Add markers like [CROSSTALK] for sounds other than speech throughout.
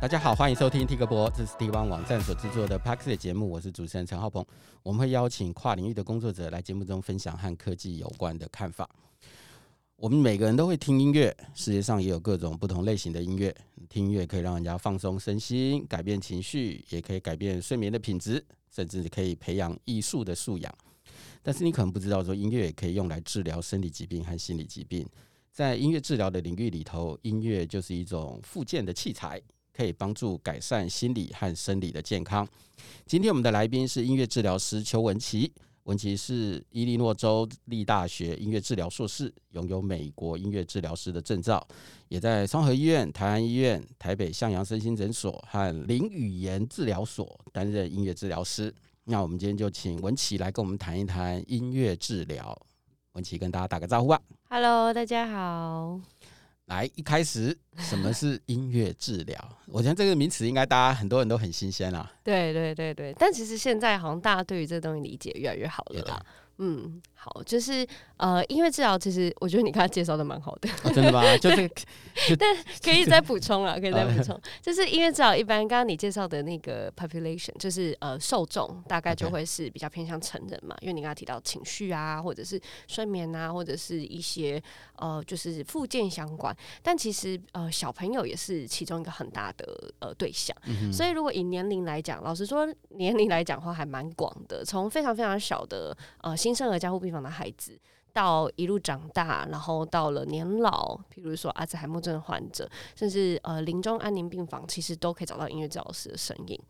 大家好，欢迎收听 Tik 播，这是 Tik 网站所制作的 Podcast 节目，我是主持人陈浩鹏。我们会邀请跨领域的工作者来节目中分享和科技有关的看法。我们每个人都会听音乐，世界上也有各种不同类型的音乐。听音乐可以让人家放松身心，改变情绪，也可以改变睡眠的品质，甚至可以培养艺术的素养。但是你可能不知道，说音乐也可以用来治疗生理疾病和心理疾病。在音乐治疗的领域里头，音乐就是一种复健的器材。可以帮助改善心理和生理的健康。今天我们的来宾是音乐治疗师邱文琪，文琪是伊利诺州立大学音乐治疗硕士，拥有美国音乐治疗师的证照，也在双和医院、台安医院、台北向阳身心诊所和林语言治疗所担任音乐治疗师。那我们今天就请文琪来跟我们谈一谈音乐治疗。文琪跟大家打个招呼吧。Hello，大家好。来，一开始什么是音乐治疗？[LAUGHS] 我觉得这个名词应该大家很多人都很新鲜啦。对对对对，但其实现在好像大家对于这个东西理解越来越好了啦。嗯，好，就是呃，音乐治疗其实我觉得你刚才介绍的蛮好的。哦，真的吗？[LAUGHS] 就是，就但可以再补充啊，[LAUGHS] 可以再补充，就是音乐治疗一般刚刚你介绍的那个 population，就是呃受众大概就会是比较偏向成人嘛.因为你刚才提到情绪啊，或者是睡眠啊，或者是一些呃就是附件相关，但其实呃小朋友也是其中一个很大的呃对象，嗯、所以如果以年龄来讲，老实说年龄来讲的话还蛮广的，从非常非常小的呃新生儿加护病房的孩子，到一路长大，然后到了年老，比如说阿兹海默症患者，甚至呃临终安宁病房，其实都可以找到音乐治疗师的身影。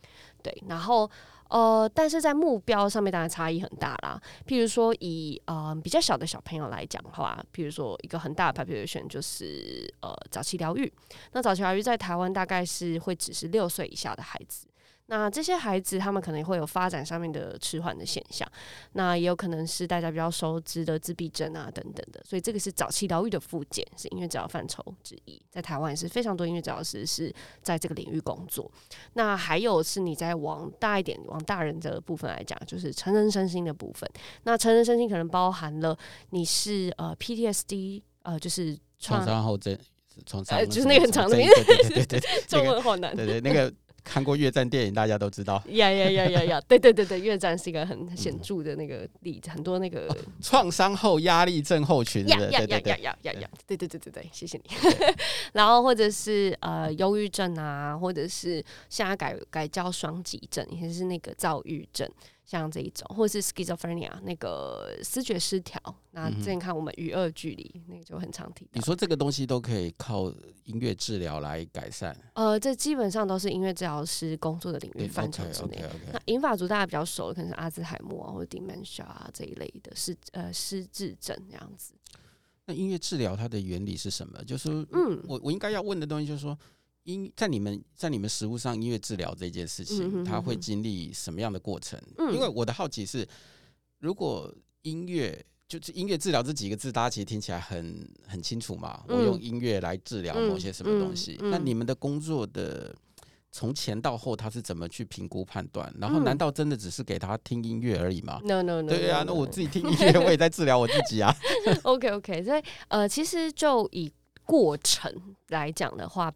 对，然后呃，但是在目标上面当然差异很大啦。譬如说以呃比较小的小朋友来讲的话，譬如说一个很大的 population 就是呃早期疗愈。那早期疗愈在台湾大概是会只是六岁以下的孩子。那这些孩子，他们可能会有发展上面的迟缓的现象，那也有可能是大家比较熟知的自闭症啊等等的，所以这个是早期疗愈的复健，是音乐治疗范畴之一。在台湾也是非常多音乐治疗师是在这个领域工作。那还有是你在往大一点、往大人的部分来讲，就是成人身心的部分。那成人身心可能包含了你是呃 PTSD，呃就是创伤后症，创伤、呃、就是那个很长的名字，对对对对，[LAUGHS] 中文好难，对对那个。看过越战电影，大家都知道。呀呀呀呀呀！对对对对，越战是一个很显著的那个例子，嗯、很多那个创伤后压力症候群。呀呀呀呀呀呀呀！对对对对对，谢谢你。[LAUGHS] 然后或者是呃忧郁症啊，或者是现在改改叫双极症，也是那个躁郁症。像这一种，或者是 schizophrenia 那个视觉失调，那之前看我们与恶距离，那个就很常提到。你说这个东西都可以靠音乐治疗来改善？呃，这基本上都是音乐治疗师工作的领域范畴之内。Okay, okay, okay. 那银发族大家比较熟的，可能是阿兹海默啊，或者 dementia 啊这一类的失呃失智症这样子。那音乐治疗它的原理是什么？就是嗯，我我应该要问的东西就是说。音在你们在你们实务上，音乐治疗这件事情，它会经历什么样的过程？因为我的好奇是，如果音乐就是音乐治疗这几个字，大家其实听起来很很清楚嘛。我用音乐来治疗某些什么东西，那你们的工作的从前到后，他是怎么去评估判断？然后难道真的只是给他听音乐而已吗？No No No。对啊，那我自己听音乐，我也在治疗我自己啊。[LAUGHS] OK OK，所以呃，其实就以过程来讲的话。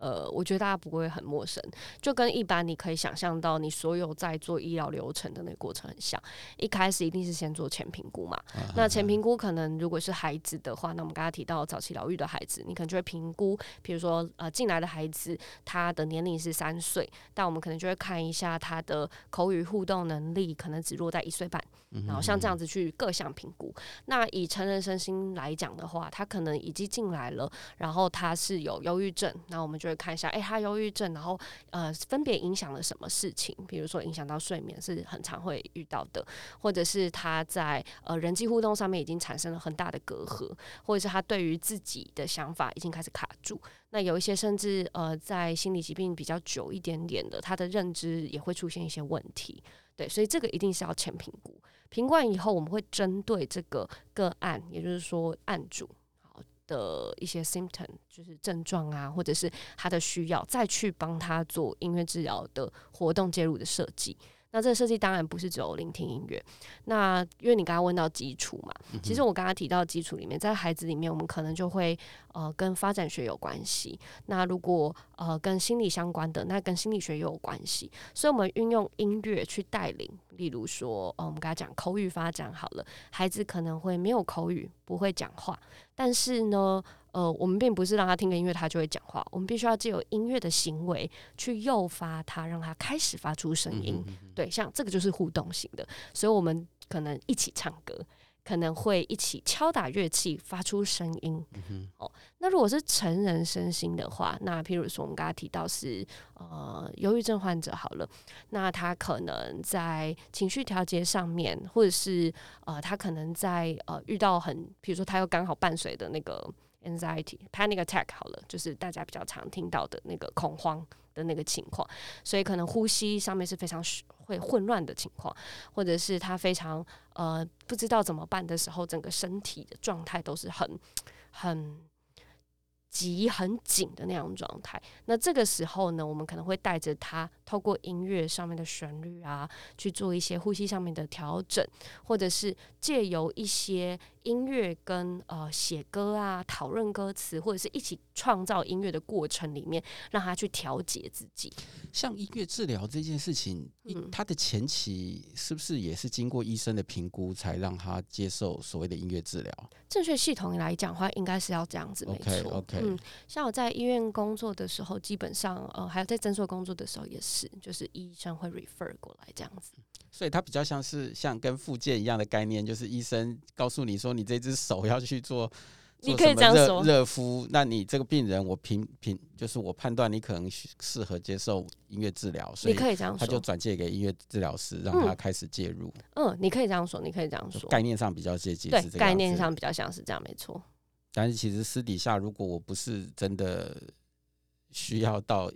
呃，我觉得大家不会很陌生，就跟一般你可以想象到你所有在做医疗流程的那个过程很像。一开始一定是先做前评估嘛，啊、那前评估可能如果是孩子的话，那我们刚刚提到早期疗愈的孩子，你可能就会评估，比如说呃进来的孩子他的年龄是三岁，但我们可能就会看一下他的口语互动能力，可能只落在一岁半，然后像这样子去各项评估。那以成人身心来讲的话，他可能已经进来了，然后他是有忧郁症，那我们就会看一下，哎、他忧郁症，然后呃，分别影响了什么事情？比如说影响到睡眠是很常会遇到的，或者是他在呃人际互动上面已经产生了很大的隔阂，或者是他对于自己的想法已经开始卡住。那有一些甚至呃在心理疾病比较久一点点的，他的认知也会出现一些问题。对，所以这个一定是要前评估，评估完以后，我们会针对这个个案，也就是说案主。的一些 symptom 就是症状啊，或者是他的需要，再去帮他做音乐治疗的活动介入的设计。那这个设计当然不是只有聆听音乐。那因为你刚刚问到基础嘛，其实我刚刚提到基础里面，在孩子里面，我们可能就会呃跟发展学有关系。那如果呃跟心理相关的，那跟心理学也有关系。所以我们运用音乐去带领，例如说，呃，我们刚才讲口语发展好了，孩子可能会没有口语，不会讲话，但是呢。呃，我们并不是让他听个音乐，他就会讲话。我们必须要借由音乐的行为去诱发他，让他开始发出声音。对，像这个就是互动型的，所以我们可能一起唱歌。可能会一起敲打乐器，发出声音。嗯、哦，那如果是成人身心的话，那譬如说我们刚刚提到是呃忧郁症患者好了，那他可能在情绪调节上面，或者是呃他可能在呃遇到很，比如说他又刚好伴随的那个 anxiety panic attack 好了，就是大家比较常听到的那个恐慌。的那个情况，所以可能呼吸上面是非常会混乱的情况，或者是他非常呃不知道怎么办的时候，整个身体的状态都是很很。急很紧的那样状态，那这个时候呢，我们可能会带着他透过音乐上面的旋律啊，去做一些呼吸上面的调整，或者是借由一些音乐跟呃写歌啊、讨论歌词，或者是一起创造音乐的过程里面，让他去调节自己。像音乐治疗这件事情，嗯，他的前期是不是也是经过医生的评估，才让他接受所谓的音乐治疗？正确系统来讲的话，应该是要这样子，没错。Okay, okay. 嗯，像我在医院工作的时候，基本上呃，还有在诊所工作的时候也是，就是医生会 refer 过来这样子。所以它比较像是像跟附件一样的概念，就是医生告诉你说，你这只手要去做。[LAUGHS] 你可以这样说，热敷。那你这个病人，我评评，就是我判断你可能适合接受音乐治疗，所以他就转介给音乐治疗师，让他开始介入。嗯，你可以这样说，你可以这样说，概念上比较接近，对，概念上比较像是这样，没错。但是其实私底下，如果我不是真的需要到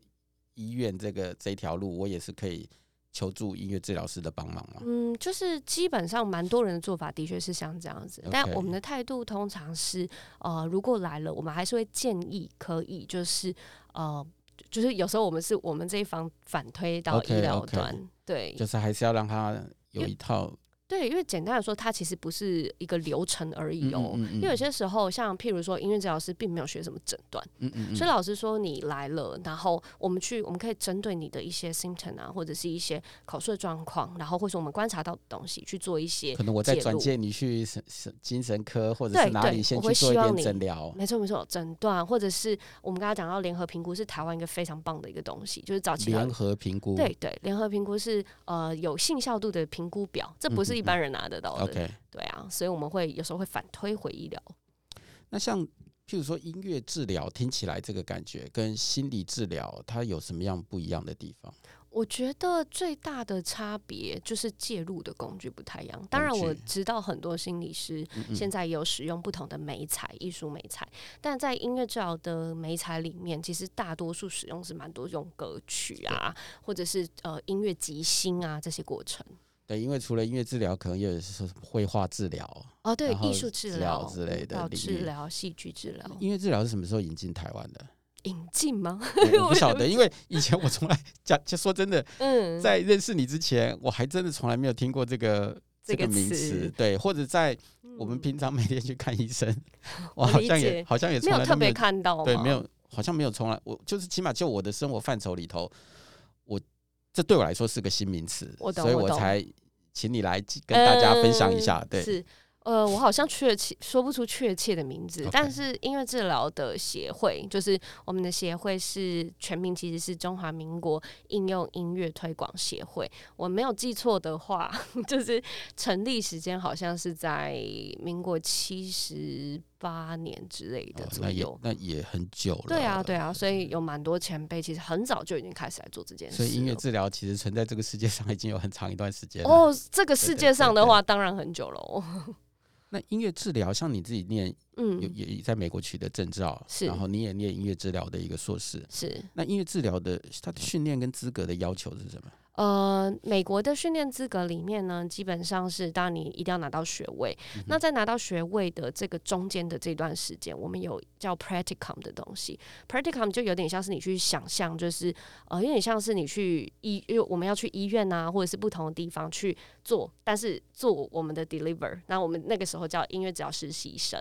医院这个这条路，我也是可以。求助音乐治疗师的帮忙吗？嗯，就是基本上蛮多人的做法的确是像这样子.但我们的态度通常是，呃，如果来了，我们还是会建议可以，就是呃，就是有时候我们是我们这一方反推到医疗端，Okay, okay. 对，就是还是要让他有一套。对，因为简单来说，它其实不是一个流程而已哦。嗯嗯嗯、因为有些时候，像譬如说，音乐治疗师并没有学什么诊断，嗯嗯嗯、所以老师说你来了，然后我们去，我们可以针对你的一些 symptom 啊，或者是一些口述的状况，然后或是我们观察到的东西去做一些。可能我再转介你去神神精神科或者是哪里先去做一点诊疗。没错没错，诊断或者是我们刚刚讲到联合评估是台湾一个非常棒的一个东西，就是早期联合评估。对对，联合评估是呃有信效度的评估表，这不是一般人拿得到的。OK，对啊，所以我们会有时候会反推回医疗。那像譬如说音乐治疗，听起来这个感觉跟心理治疗，它有什么样不一样的地方？我觉得最大的差别就是介入的工具不太一样。当然我知道很多心理师现在有使用不同的媒材、艺术媒材，但在音乐治疗的媒材里面，其实大多数使用是蛮多用歌曲啊，或者是呃音乐即兴啊这些过程。对，因为除了音乐治疗，可能也有是绘画治疗哦，对，艺术治疗之类的治疗、戏剧治疗。音乐治疗是什么时候引进台湾的？引进吗？我不 [LAUGHS] 晓得，因为以前我从来讲，就说真的，[LAUGHS] 嗯，在认识你之前，我还真的从来没有听过这个这个名词。对，或者在我们平常每天去看医生，[LAUGHS] 我好像也好像也从来没有特别看到，对，没有，好像没有从来，我就是起码就我的生活范畴里头，我。这对我来说是个新名词，所以我才请你来跟大家分享一下。对，是呃，我好像确切说不出确切的名字，但是音乐治疗的协会，就是我们的协会是全名，其实是中华民国应用音乐推广协会。我没有记错的话，[LAUGHS] 就是成立时间好像是在民国七十。八年之类的左右，哦，那也，那也很久了。对啊，对啊，所以有蛮多前辈其实很早就已经开始来做这件事。所以音乐治疗其实存在这个世界上已经有很长一段时间了。哦，这个世界上的话，当然很久了哦。[LAUGHS] 那音乐治疗，像你自己念，嗯，也在美国取得证照，是，然后你也念音乐治疗的一个硕士，是。那音乐治疗的它的训练跟资格的要求是什么？呃，美国的训练资格里面呢，基本上是当然你一定要拿到学位。嗯、那在拿到学位的这个中间的这段时间，我们有叫 practicum 的东西。practicum 就有点像是你去想象，就是呃，有点像是你去医，因为我们要去医院啊，或者是不同的地方去做，但是做我们的 deliver。那我们那个时候叫音乐治疗实习生。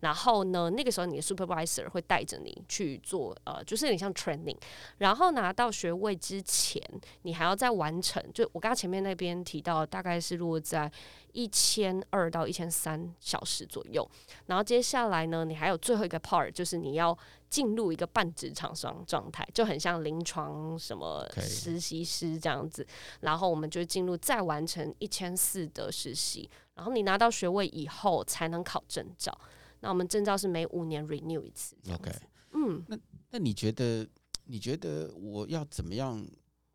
然后呢，那个时候你的 supervisor 会带着你去做，呃，就是有点像 training。然后拿到学位之前，你还要再完成，就我刚刚前面那边提到，大概是落在一千二到一千三小时左右。然后接下来呢，你还有最后一个 part，就是你要进入一个半职场状状态，就很像临床什么实习师这样子。然后我们就进入再完成一千四的实习，然后你拿到学位以后才能考证照。那我们证照是每五年 renew 一次。OK，嗯，那那你觉得？你觉得我要怎么样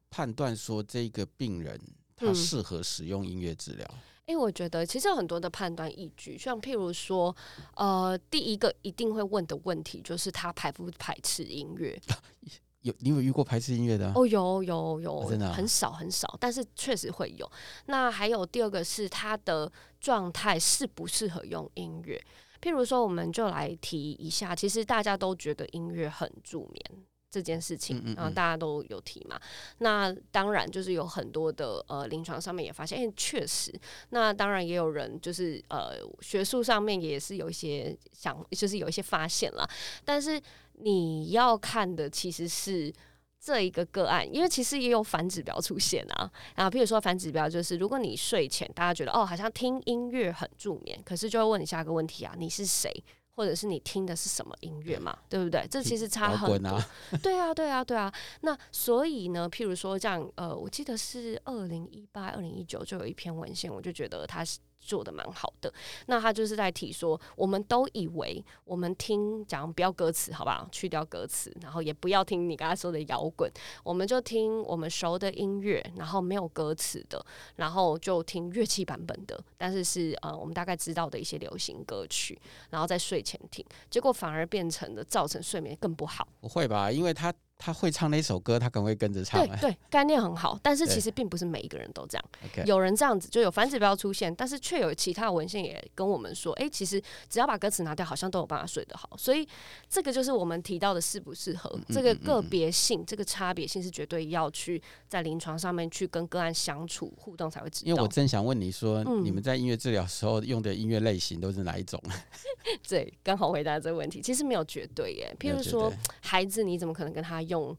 判断说这个病人他适合使用音乐治疗？嗯欸、我觉得其实有很多的判断依据，像譬如说，呃，第一个一定会问的问题就是他排不排斥音乐？[LAUGHS] 有你有遇过排斥音乐的？哦，有有有，哦、真的、啊、很少很少，但是确实会有。那还有第二个是他的状态适不适合用音乐？譬如说，我们就来提一下，其实大家都觉得音乐很助眠。这件事情，然后大家都有提嘛。嗯嗯嗯，那当然就是有很多的呃临床上面也发现，哎，确实。那当然也有人就是呃学术上面也是有一些想，就是有一些发现啦。但是你要看的其实是这一个个案，因为其实也有反指标出现啊。然后譬如说反指标就是，如果你睡前大家觉得哦好像听音乐很助眠，可是就会问你下一个问题啊，你是谁？或者是你听的是什么音乐嘛？对不对？这其实差很多。啊 [LAUGHS] 对啊，对啊，对啊。那所以呢，譬如说这样，呃，我记得是二零一八、二零一九就有一篇文献，我就觉得它是。做的蛮好的，那他就是在提说，我们都以为我们听讲不要歌词，好不好？去掉歌词，然后也不要听你刚才说的摇滚，我们就听我们熟的音乐，然后没有歌词的，然后就听乐器版本的，但是是呃我们大概知道的一些流行歌曲，然后在睡前听，结果反而变成了造成睡眠更不好。不会吧？因为他。他会唱那首歌，他可能会跟着唱。对对，概念很好，但是其实并不是每一个人都这样。有人这样子就有反指标出现，但是却有其他文献也跟我们说，哎、欸，其实只要把歌词拿掉，好像都有办法睡得好。所以这个就是我们提到的适不适合，这个个别性，这个差别性是绝对要去在临床上面去跟个案相处互动才会知道。因为我正想问你说，嗯、你们在音乐治疗时候用的音乐类型都是哪一种？[LAUGHS] 对，刚好回答这个问题，其实没有绝对耶。譬如说，孩子你怎么可能跟他用？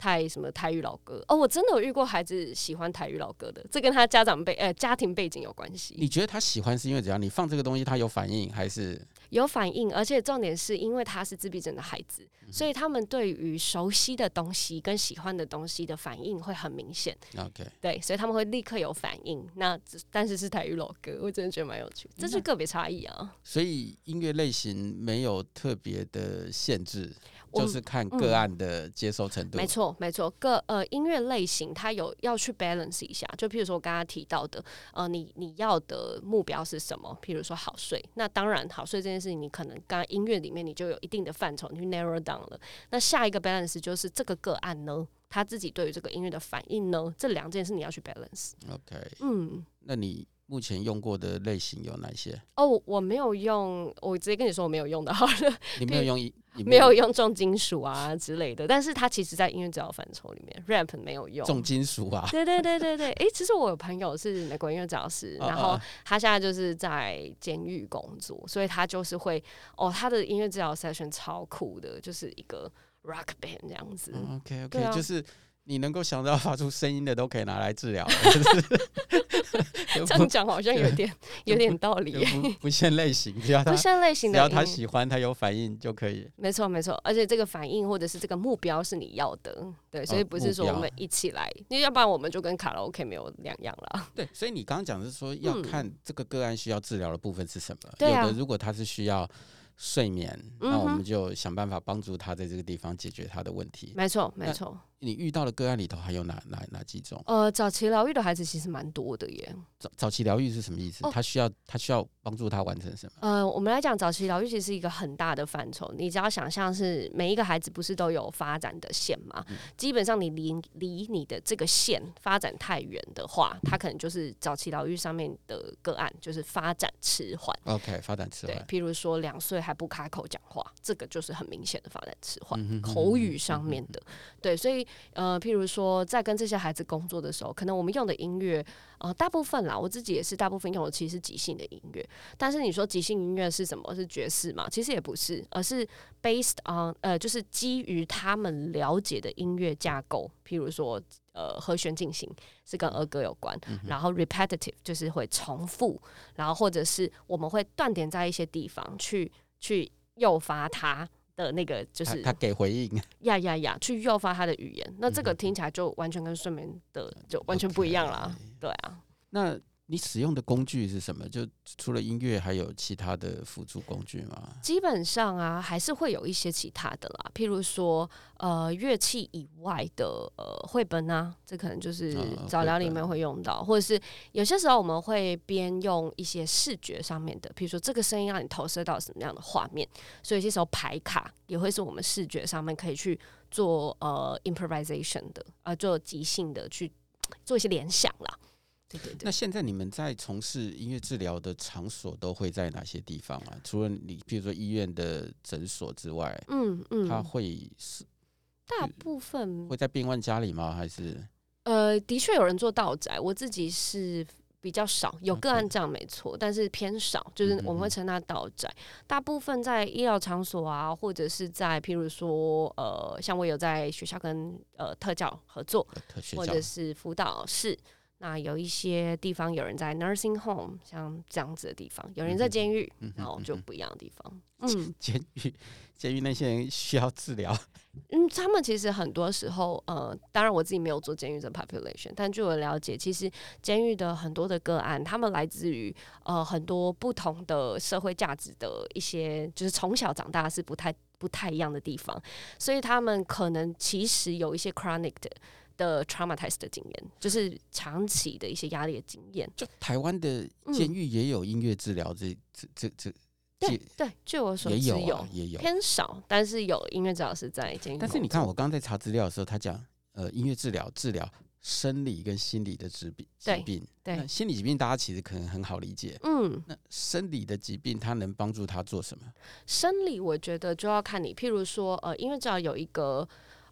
太什么台语老歌哦，我真的有遇过孩子喜欢台语老歌的，这跟他家长背呃家庭背景有关系。你觉得他喜欢是因为怎样？你放这个东西他有反应还是？有反应，而且重点是因为他是自闭症的孩子，嗯、所以他们对于熟悉的东西跟喜欢的东西的反应会很明显。OK，对，所以他们会立刻有反应。那但是是台语老歌，我真的觉得蛮有趣，这是个别差异啊。所以音乐类型没有特别的限制。就是看个案的接受程度。没错、嗯，没错，个呃音乐类型它有要去 balance 一下。就譬如说我刚刚提到的，呃，你你要的目标是什么？譬如说好睡，那当然好睡这件事情，你可能刚刚音乐里面你就有一定的范畴，你去 narrow down 了。那下一个 balance 就是这个个案呢，他自己对于这个音乐的反应呢，这两件事你要去 balance。OK，嗯，那你。目前用过的类型有哪些？哦，我没有用，我直接跟你说我没有用的，好了。你没有用一，没有用重金属啊之类的，但是它其实在音乐治疗范畴里面，rap 没有用重金属啊。对对对对对，哎、欸，其实我有朋友是美国音乐治疗师，然后他现在就是在监狱工作，所以他就是会，哦，他的音乐治疗 session 超酷的，就是一个 rock band 这样子。嗯、OK OK，、啊、就是。你能够想到发出声音的都可以拿来治疗，[LAUGHS] 这样讲好像有点 [LAUGHS] 有点道理不。不不限类型，只要他不限类型的，只要他喜欢，他有反应就可以。没错没错，而且这个反应或者是这个目标是你要的，对，所以不是说我们一起来，因为要不然我们就跟卡拉 OK 没有两样了。对，所以你刚刚讲的是说要看这个个案需要治疗的部分是什么。对啊，有的如果他是需要。睡眠，那我们就想办法帮助他在这个地方解决他的问题。没错，没错。你遇到的个案里头还有哪哪哪几种？呃，早期疗愈的孩子其实蛮多的耶。早早期疗愈是什么意思？哦、他需要他需要帮助他完成什么？呃，我们来讲早期疗愈其实是一个很大的范畴。你只要想象是每一个孩子不是都有发展的线吗？嗯、基本上你离离你的这个线发展太远的话，他可能就是早期疗愈上面的个案，就是发展迟缓。OK，发展迟缓。对，譬如说两岁还不开口讲话，这个就是很明显的发展迟缓，嗯、哼哼口语上面的。对，所以呃，譬如说在跟这些孩子工作的时候，可能我们用的音乐。呃，大部分啦，我自己也是大部分用的其实是即兴的音乐。但是你说即兴音乐是什么？是爵士嘛？其实也不是，而是 based on 呃，就是基于他们了解的音乐架构。譬如说，呃，和弦进行是跟儿歌有关，嗯、然后 repetitive 就是会重复，然后或者是我们会断点在一些地方去去诱发他的那个，就是他，他给回应呀呀呀，[LAUGHS] 去诱发他的语言。那这个听起来就完全跟睡眠的就完全不一样啦。Okay 对啊，那你使用的工具是什么？就除了音乐，还有其他的辅助工具吗？基本上啊，还是会有一些其他的啦，譬如说呃乐器以外的呃绘本啊，这可能就是早疗里面会用到，呃、或者是有些时候我们会边用一些视觉上面的，譬如说这个声音让你投射到什么样的画面，所以有些时候排卡也会是我们视觉上面可以去做呃 improvisation 的，呃做即兴的去做一些联想啦。对对对，那现在你们在从事音乐治疗的场所都会在哪些地方啊？除了你，比如说医院的诊所之外，嗯嗯，他会是大部分会在病患家里吗？还是呃，的确有人做道宅，我自己是比较少，有个案这样没错.但是偏少，就是我们会称它道宅。嗯嗯，大部分在医疗场所啊，或者是在譬如说呃，像我有在学校跟呃特教合作，或者是辅导室。那有一些地方有人在 nursing home，像这样子的地方，有人在监狱，嗯、然后就不一样的地方。[LAUGHS] 嗯，监狱，监狱那些人需要治疗。[LAUGHS] 嗯，他们其实很多时候，呃，当然我自己没有做监狱的 population，但据我了解，其实监狱的很多的个案，他们来自于呃很多不同的社会价值的一些，就是从小长大是不太不太一样的地方，所以他们可能其实有一些 chronic 的。的 traumatized 的经验，就是长期的一些压力的经验。就台湾的监狱也有音乐治疗，这这这这，对对，据我所知有也有，也有偏少，但是有音乐治疗师在监狱。但是你看，我刚刚在查资料的时候，他讲呃，音乐治疗治疗生理跟心理的疾病，疾病对，对心理疾病大家其实可能很好理解，嗯，那生理的疾病它能帮助他做什么？生理我觉得就要看你，譬如说呃，音乐治疗有一个。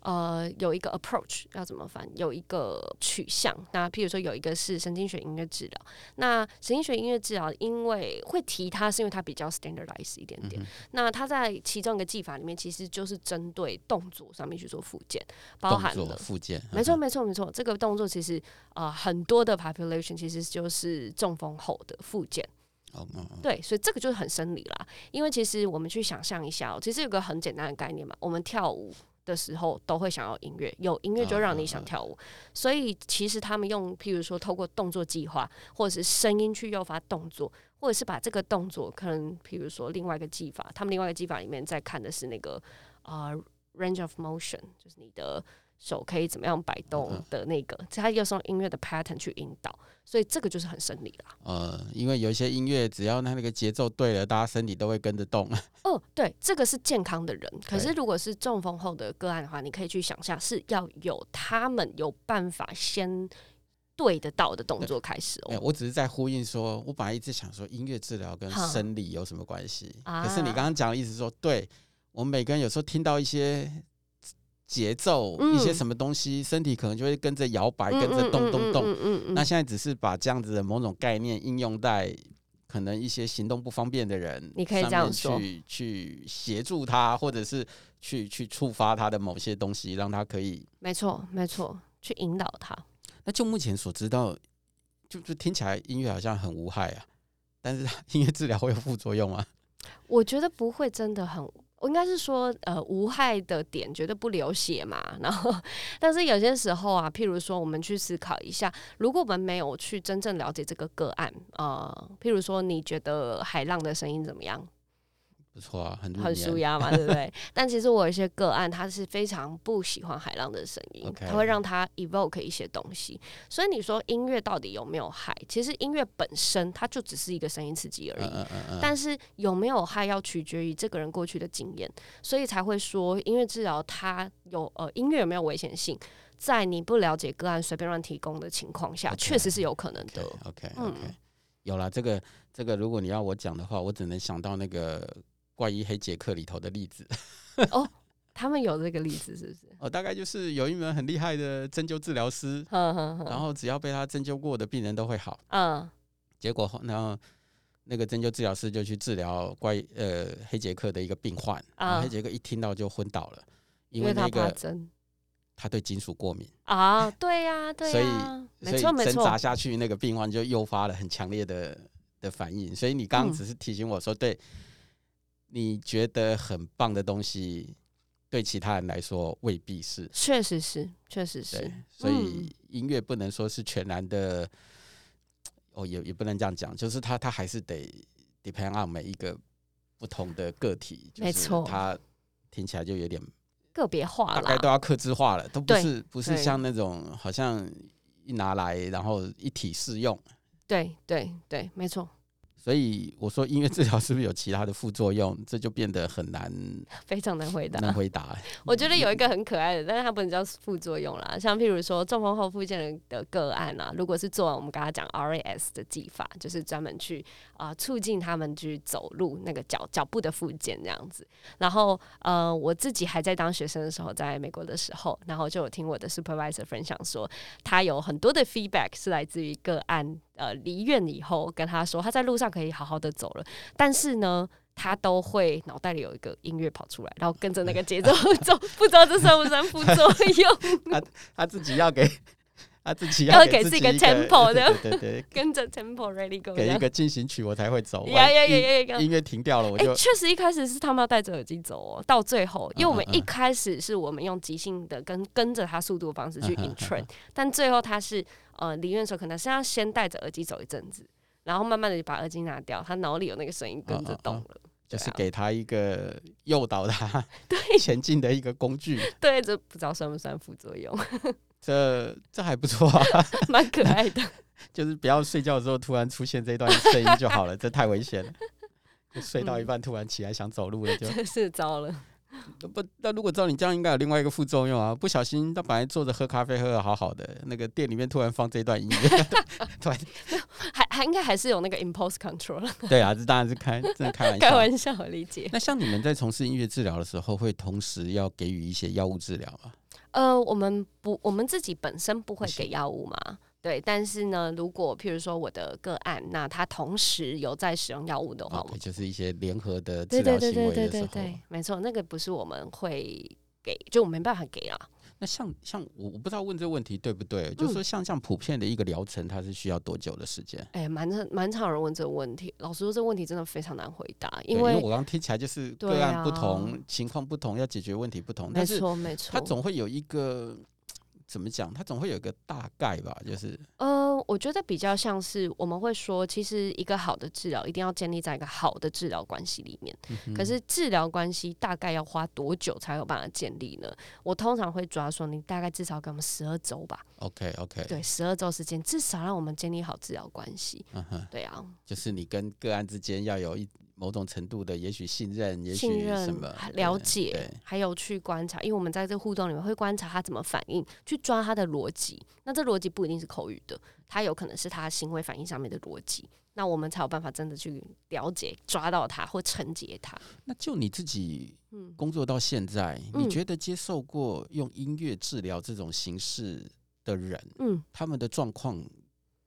呃，有一个 approach 要怎么翻？有一个取向。那譬如说，有一个是神经学音乐治疗。那神经学音乐治疗，因为会提它，是因为它比较 standardized 一点点。嗯、那它在其中一个技法里面，其实就是针对动作上面去做复健，包含了复健。没错，没错，没错。这个动作其实呃很多的 population 其实就是中风后的复健。对，所以这个就是很生理啦。因为其实我们去想象一下、喔，其实有个很简单的概念嘛，我们跳舞。的时候都会想要音乐，有音乐就让你想跳舞，所以其实他们用，譬如说透过动作计划，或者是声音去诱发动作，或者是把这个动作，可能譬如说另外一个技法，他们另外一个技法里面在看的是那个啊、uh, range of motion，就是你的。手可以怎么样摆动的那个，他又是用音乐的 pattern 去引导，所以这个就是很生理啦。呃，因为有一些音乐，只要他那个节奏对了，大家身体都会跟着动。[LAUGHS] 哦，对，这个是健康的人。可是如果是中风后的个案的话，你可以去想象是要有他们有办法先对得到的动作开始哦。我只是在呼应说，我本来一直想说音乐治疗跟生理有什么关系？可是你刚刚讲的意思说，对我们每个人有时候听到一些。节奏一些什么东西，嗯、身体可能就会跟着摇摆，嗯、跟着动动动。嗯那现在只是把这样子的某种概念应用在可能一些行动不方便的人，你可以这样说，去去协助他，或者是去去触发他的某些东西，让他可以。没错，没错，去引导他。那就目前所知道，就就听起来音乐好像很无害啊，但是 [LAUGHS] 音乐治疗会有副作用吗？我觉得不会，真的很。应该是说，呃，无害的点绝对不流血嘛。[LAUGHS] 然后，但是有些时候啊，譬如说，我们去思考一下，如果我们没有去真正了解这个个案，呃，譬如说，你觉得海浪的声音怎么样？不错啊，很很舒压嘛，对不对？[LAUGHS] 但其实我有一些个案，他是非常不喜欢海浪的声音.他会让他 evoke 一些东西。所以你说音乐到底有没有害？其实音乐本身它就只是一个声音刺激而已。嗯嗯嗯。但是有没有害，要取决于这个人过去的经验，所以才会说音乐治疗它有呃音乐有没有危险性，在你不了解个案随便乱提供的情况下，确 Okay. 实是有可能的。OK OK, okay.、嗯、有了这个这个，如果你要我讲的话，我只能想到那个。怪医黑杰克里头的例子哦，他们有这个例子是不是？[LAUGHS] 哦，大概就是有一门很厉害的针灸治疗师，然后只要被他针灸过的病人都会好。嗯，结果然后那个针灸治疗师就去治疗怪呃黑杰克的一个病患，啊，黑杰克一听到就昏倒了，因为那个他对金属过敏啊，对呀，对，所以所以针扎下去，那个病患就诱发了很强烈的的反应。所以你刚刚只是提醒我说对。你觉得很棒的东西，对其他人来说未必是。确实是，确实是。所以音乐不能说是全然的，嗯、哦，也也不能这样讲，就是它它还是得 depend on 每一个不同的个体。没错，它听起来就有点个别化了，大概都要克制化了，都不是不是像那种好像一拿来然后一体适用。对对对，没错。所以我说音乐治疗是不是有其他的副作用？这就变得很难，[LAUGHS] 非常难回答。难回答。[LAUGHS] 我觉得有一个很可爱的，但是它不能叫副作用啦。像譬如说中风后复健的个案啊，如果是做完我们刚刚讲 RAS 的技法，就是专门去啊、呃、促进他们去走路那个脚脚步的复健这样子。然后呃，我自己还在当学生的时候，在美国的时候，然后就有听我的 supervisor 分享说，他有很多的 feedback 是来自于个案。呃，离院以后跟他说，他在路上可以好好的走了，但是呢，他都会脑袋里有一个音乐跑出来，然后跟着那个节奏 [LAUGHS] 走，不知道这算不算副作用？[LAUGHS] 他他自己要给。他自己要给自己一个 tempo 的，对对对，[LAUGHS] 跟着 tempo ready go，给一个进行曲我才会走。呀呀呀呀！音乐停掉了，我就。确实一开始是他们要戴着耳机走哦，到最后，因为我们一开始是我们用即兴的跟跟着他速度的方式去 in train，但最后他是呃离院的时候可能是要先戴着耳机走一阵子，然后慢慢的把耳机拿掉，他脑里有那个声音跟着动了，就是给他一个诱导他对 [LAUGHS] 前进的一个工具。对，这不知道算不算副作用。这这还不错啊，[LAUGHS] 蛮可爱的。[LAUGHS] 就是不要睡觉的时候突然出现这段声音就好了，这太危险了。就睡到一半突然起来想走路了，就、嗯、真是糟了。[LAUGHS] 不，那如果照你这样，应该有另外一个副作用啊！不小心他本来坐着喝咖啡喝的好好的，那个店里面突然放这段音乐，突然还还应该还是有那个 impulse control。对啊，这当然是开真的开玩笑，开玩笑我理解。那像你们在从事音乐治疗的时候，会同时要给予一些药物治疗吗？呃，我们不，我们自己本身不会给药物嘛，对。但是呢，如果譬如说我的个案，那他同时有在使用药物的话，okay, 就是一些联合的治疗行为的时候，对对对对对对，没错，那个不是我们会给，就我没办法给啦。那像像我我不知道问这个问题对不对，嗯、就是说像像普遍的一个疗程，它是需要多久的时间？哎、欸，蛮蛮常人问这个问题。老实说，这个问题真的非常难回答，因为，因为我刚听起来就是个案不同，啊、情况不同，要解决问题不同。没错，没错，它总会有一个。怎么讲？它总会有一个大概吧，就是呃，我觉得比较像是我们会说，其实一个好的治疗一定要建立在一个好的治疗关系里面。嗯、可是治疗关系大概要花多久才有办法建立呢？我通常会抓说，你大概至少给我们十二周吧。OK OK，对，十二周时间至少让我们建立好治疗关系。嗯哼，对啊，就是你跟个案之间要有一。某种程度的，也许信任，也许什么了解，还有去观察，因为我们在这互动里面会观察他怎么反应，去抓他的逻辑。那这逻辑不一定是口语的，他有可能是他行为反应上面的逻辑。那我们才有办法真的去了解、抓到他或承接他。那就你自己工作到现在，嗯、你觉得接受过用音乐治疗这种形式的人，嗯，他们的状况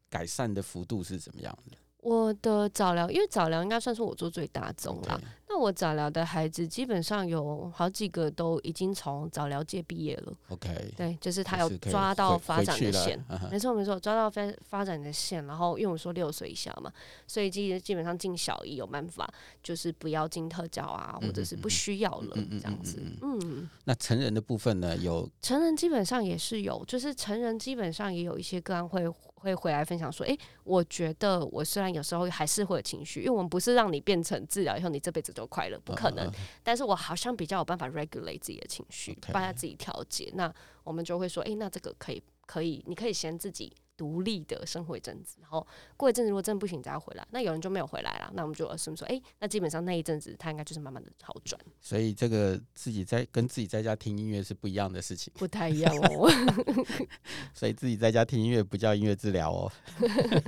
改善的幅度是怎么样的？我的早疗，因为早疗应该算是我做最大宗啦。那我早疗的孩子基本上有好几个都已经从早疗界毕业了。OK，对，就是他有抓到发展的线，没错没错，抓到发发展的线。然后因为我说六岁以下嘛，所以基基本上进小一有办法，就是不要进特教啊，或者是不需要了这样子。嗯，那成人的部分呢？有成人基本上也是有，就是成人基本上也有一些个案会会回来分享说，诶、欸，我觉得我虽然有时候还是会有情绪，因为我们不是让你变成治疗以后你这辈子都快乐，不可能。但是我好像比较有办法 regulate 自己的情绪，帮他自己调节。那我们就会说，诶、欸，那这个可以，可以，你可以先自己。独立的生活一阵子，然后过一阵子，如果真的不行，再回来。那有人就没有回来了，那我们就 assume 说，哎、欸，那基本上那一阵子他应该就是慢慢的好转。所以这个自己在跟自己在家听音乐是不一样的事情，不太一样哦。[LAUGHS] 所以自己在家听音乐不叫音乐治疗哦。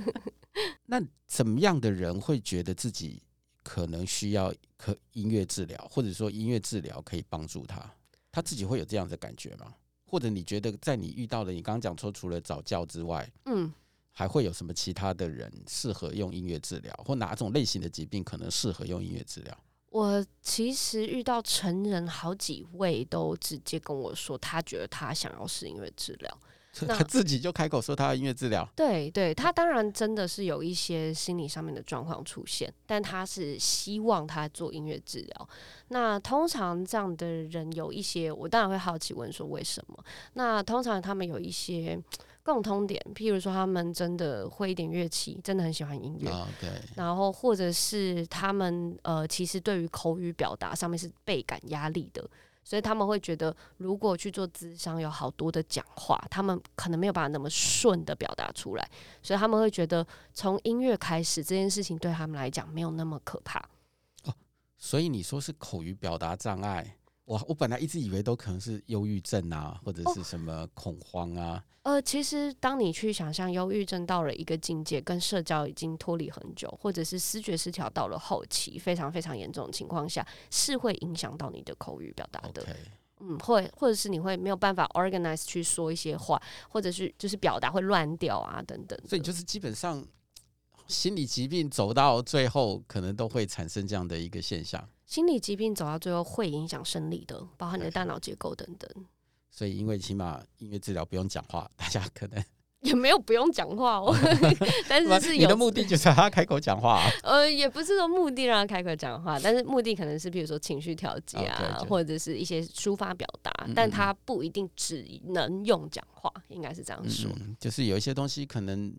[LAUGHS] 那怎么样的人会觉得自己可能需要可音乐治疗，或者说音乐治疗可以帮助他？他自己会有这样的感觉吗？或者你觉得，在你遇到的，你刚刚讲说，除了早教之外，嗯，还会有什么其他的人适合用音乐治疗，或哪种类型的疾病可能适合用音乐治疗？我其实遇到成人好几位都直接跟我说，他觉得他想要试音乐治疗。他自己就开口说他要音乐治疗，对对，他当然真的是有一些心理上面的状况出现，但他是希望他做音乐治疗。那通常这样的人有一些，我当然会好奇问说为什么？那通常他们有一些共通点，譬如说他们真的会一点乐器，真的很喜欢音乐，然后或者是他们呃，其实对于口语表达上面是倍感压力的。所以他们会觉得，如果去做咨商，有好多的讲话，他们可能没有办法那么顺的表达出来。所以他们会觉得，从音乐开始这件事情对他们来讲没有那么可怕。哦，所以你说是口语表达障碍？我我本来一直以为都可能是忧郁症啊，或者是什么恐慌啊。哦、呃，其实当你去想象忧郁症到了一个境界，跟社交已经脱离很久，或者是思觉失调到了后期非常非常严重的情况下，是会影响到你的口语表达的。Okay. 嗯，会或者是你会没有办法 organize 去说一些话，或者是就是表达会乱掉啊等等。所以就是基本上心理疾病走到最后，可能都会产生这样的一个现象。心理疾病走到最后会影响生理的，包含你的大脑结构等等。所以，因为起码音乐治疗不用讲话，大家可能 [LAUGHS] 也没有不用讲话哦。[LAUGHS] 但是是有你的目的就是让他开口讲话啊。[LAUGHS] 呃，也不是说目的让他开口讲话，但是目的可能是比如说情绪调节啊或者是一些抒发表达，嗯嗯，但他不一定只能用讲话，应该是这样说。嗯，就是有一些东西可能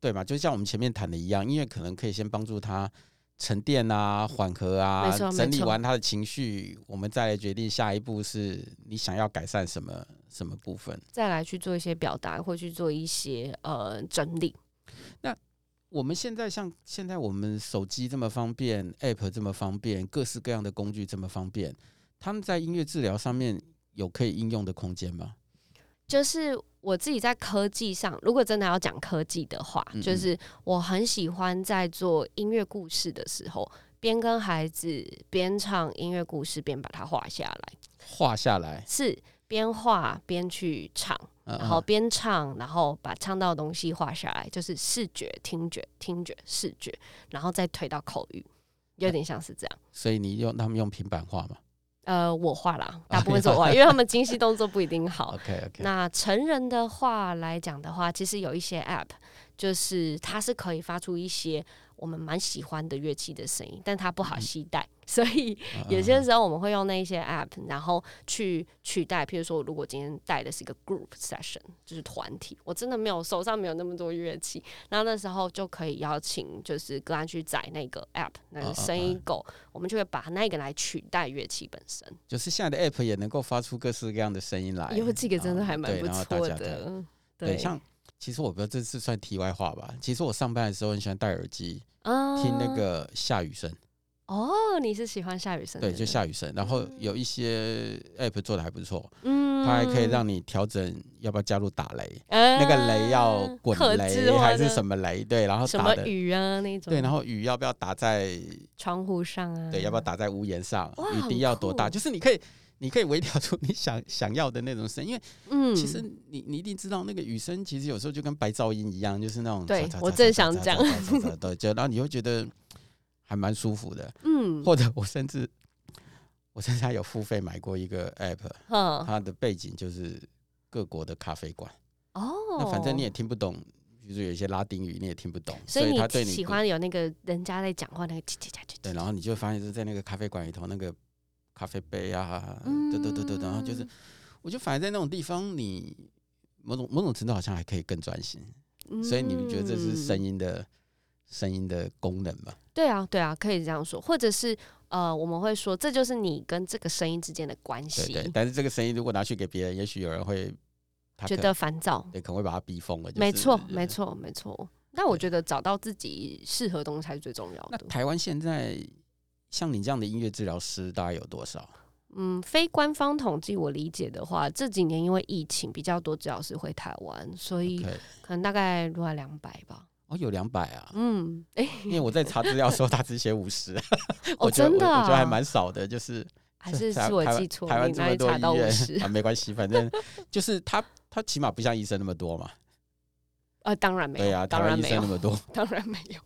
对嘛，就像我们前面谈的一样，音乐可能可以先帮助他。沉淀啊，缓和啊，整理完他的情绪，我们再来决定下一步是你想要改善什么什么部分，再来去做一些表达，或去做一些呃整理。那我们现在像现在我们手机这么方便，App 这么方便，各式各样的工具这么方便，他们在音乐治疗上面有可以应用的空间吗？就是我自己在科技上，如果真的要讲科技的话，嗯嗯，就是我很喜欢在做音乐故事的时候，边跟孩子边唱音乐故事，边把它画下来。画下来是边画边去唱，然后边唱，然后把唱到的东西画下来，就是视觉、听觉、听觉、视觉，然后再推到口语，有点像是这样。所以你用他们用平板画吗？呃，我画啦，大部分是我画，因为他们精细动作不一定好。[LAUGHS] OK OK。那成人的话来讲的话，其实有一些 App，就是它是可以发出一些。我们蛮喜欢的乐器的声音，但它不好携带，嗯、[LAUGHS] 所以有些时候我们会用那一些 app，然后去取代。譬如说，如果今天带的是一个 group session，就是团体，我真的没有手上没有那么多乐器，然后那时候就可以邀请就是个案去载那个 app，那个声音够，我们就会把那个来取代乐器本身。就是现在的 app 也能够发出各式各样的声音来，因为这个真的还蛮不错的。对，像其实我不知道这是算题外话吧。其实我上班的时候很喜欢戴耳机。听那个下雨声哦，你是喜欢下雨声？对，就下雨声。然后有一些 app 做的还不错，嗯，它还可以让你调整要不要加入打雷，那个雷要滚雷还是什么雷？对，然后什么雨啊那种？对，然后雨要不要打在窗户上啊？对，要不要打在屋檐上？雨滴要多大？就是你可以，你可以微调出你想想要的那种声，因为嗯，其实你你一定知道那个雨声，其实有时候就跟白噪音一样，就是那种。对，我正想讲。对，就然后你会觉得还蛮舒服的。嗯。或者我甚至我甚至还有付费买过一个 app，它的背景就是各国的咖啡馆。哦。那反正你也听不懂，就是有一些拉丁语你也听不懂，所以他对你喜欢有那个人家在讲话那个叽叽叽。对，然后你就发现是在那个咖啡馆里头那个。咖啡杯啊，等等等等，然后就是，我觉得反而在那种地方，你某种某种程度好像还可以更专心。所以你们觉得这是声音的声音的功能吗？对啊，对啊，可以这样说，或者是呃，我们会说这就是你跟这个声音之间的关系。对，对，但是这个声音如果拿去给别人，也许有人会觉得烦躁，对，可能会把它逼疯了。没错，没错，没错。但我觉得找到自己适合的东西才是最重要的。那台湾现在像你这样的音乐治疗师大概有多少？嗯，非官方统计，我理解的话，这几年因为疫情比较多治疗师回台湾，所以可能大概落在两百吧。哦，有两百啊。嗯，哎、欸，因为我在查资料的时候，他只写五十。我，真的、啊，我觉得还蛮少的，就是还是是我记错，台湾这么多医院啊，没关系，反正就是他他起码不像医生那么多嘛。呃，当然没有，对啊，当然没有那么多，[LAUGHS] 当然没有，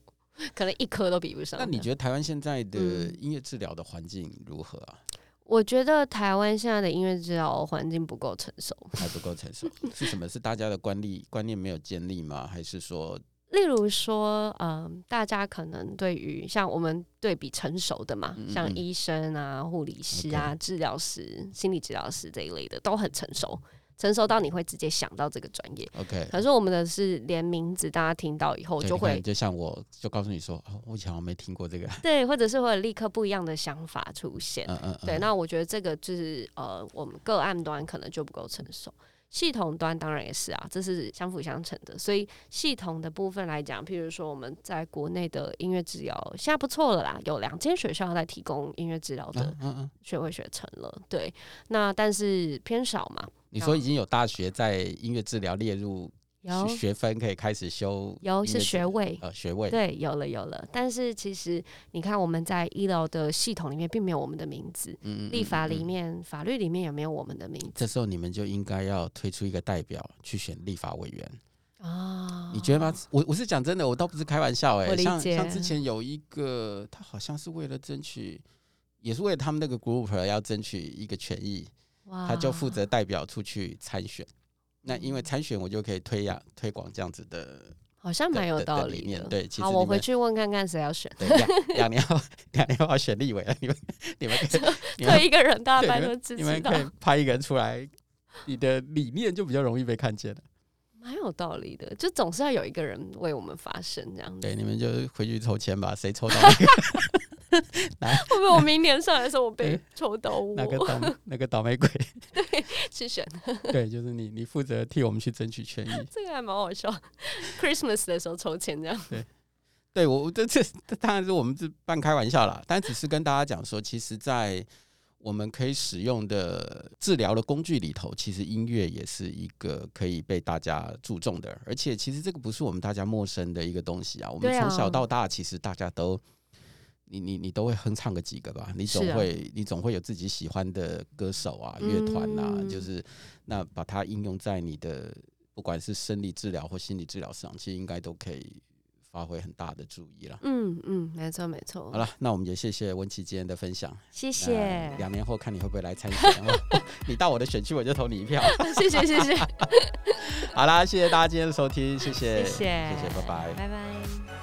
可能一科都比不上。那你觉得台湾现在的音乐治疗的环境如何啊？我觉得台湾现在的音乐治疗环境不够成熟，还不够成熟。[LAUGHS] 是什么？是大家的观念观念没有建立吗？还是说，例如说，嗯、呃，大家可能对于像我们对比成熟的嘛，嗯嗯像医生啊、护理师啊.治疗师、心理治疗师这一类的都很成熟。成熟到你会直接想到这个专业，OK。可是我们的是连名字大家听到以后就会，就像我就告诉你说，哦，我以前我没听过这个，[LAUGHS] 对，或者是会立刻不一样的想法出现，嗯嗯，嗯，对。那我觉得这个就是呃，我们个案端可能就不够成熟，系统端当然也是啊，这是相辅相成的。所以系统的部分来讲，譬如说我们在国内的音乐治疗现在不错了啦，有两间学校在提供音乐治疗的学位学程了，对。那但是偏少嘛。你说已经有大学在音乐治疗列入学分，可以开始修，有是学位，呃，学位对，有了有了。但是其实你看，我们在医疗的系统里面并没有我们的名字，嗯，立法里面、法律里面也没有我们的名字。这时候你们就应该要推出一个代表去选立法委员啊？你觉得吗？我我是讲真的，我倒不是开玩笑哎、欸。像像之前有一个，他好像是为了争取，也是为了他们那个 group 要争取一个权益。他就负责代表出去参选，那因为参选我就可以推呀推广这样子的，好像蛮有道理的。对，其实好，我回去问看看谁要选。对，两年后两年后要选立委了，你们你们可以推一个人，大家都知道。你们可以派一个人出来，你的理念就比较容易被看见了。蛮有道理的，就总是要有一个人为我们发声，这样子。对，你们就回去抽签吧，谁抽到那个？[LAUGHS] 来，会不会我明年上来的时候我被抽到我？那个倒那个倒霉鬼？[LAUGHS] 对，去选。[LAUGHS] 对，就是你，你负责替我们去争取权益。这个还蛮好笑，Christmas 的时候抽签这样。对，对我这这当然是我们是半开玩笑啦，但只是跟大家讲说，其实，在我们可以使用的治疗的工具里头，其实音乐也是一个可以被大家注重的，而且其实这个不是我们大家陌生的一个东西啊。我们从小到大，其实大家都。你你你都会哼唱个几个吧？你总会、啊、你总会有自己喜欢的歌手啊、乐团啊，就是那把它应用在你的不管是生理治疗或心理治疗上，其实应该都可以发挥很大的注意了。嗯嗯，没错没错。好了，那我们也谢谢温琪今天的分享，谢谢。两年后看你会不会来参选？[LAUGHS] 你到我的选区，我就投你一票。谢 [LAUGHS] 谢谢谢。[LAUGHS] 好啦，谢谢大家今天的收听，谢谢谢谢，谢谢，拜拜，拜拜。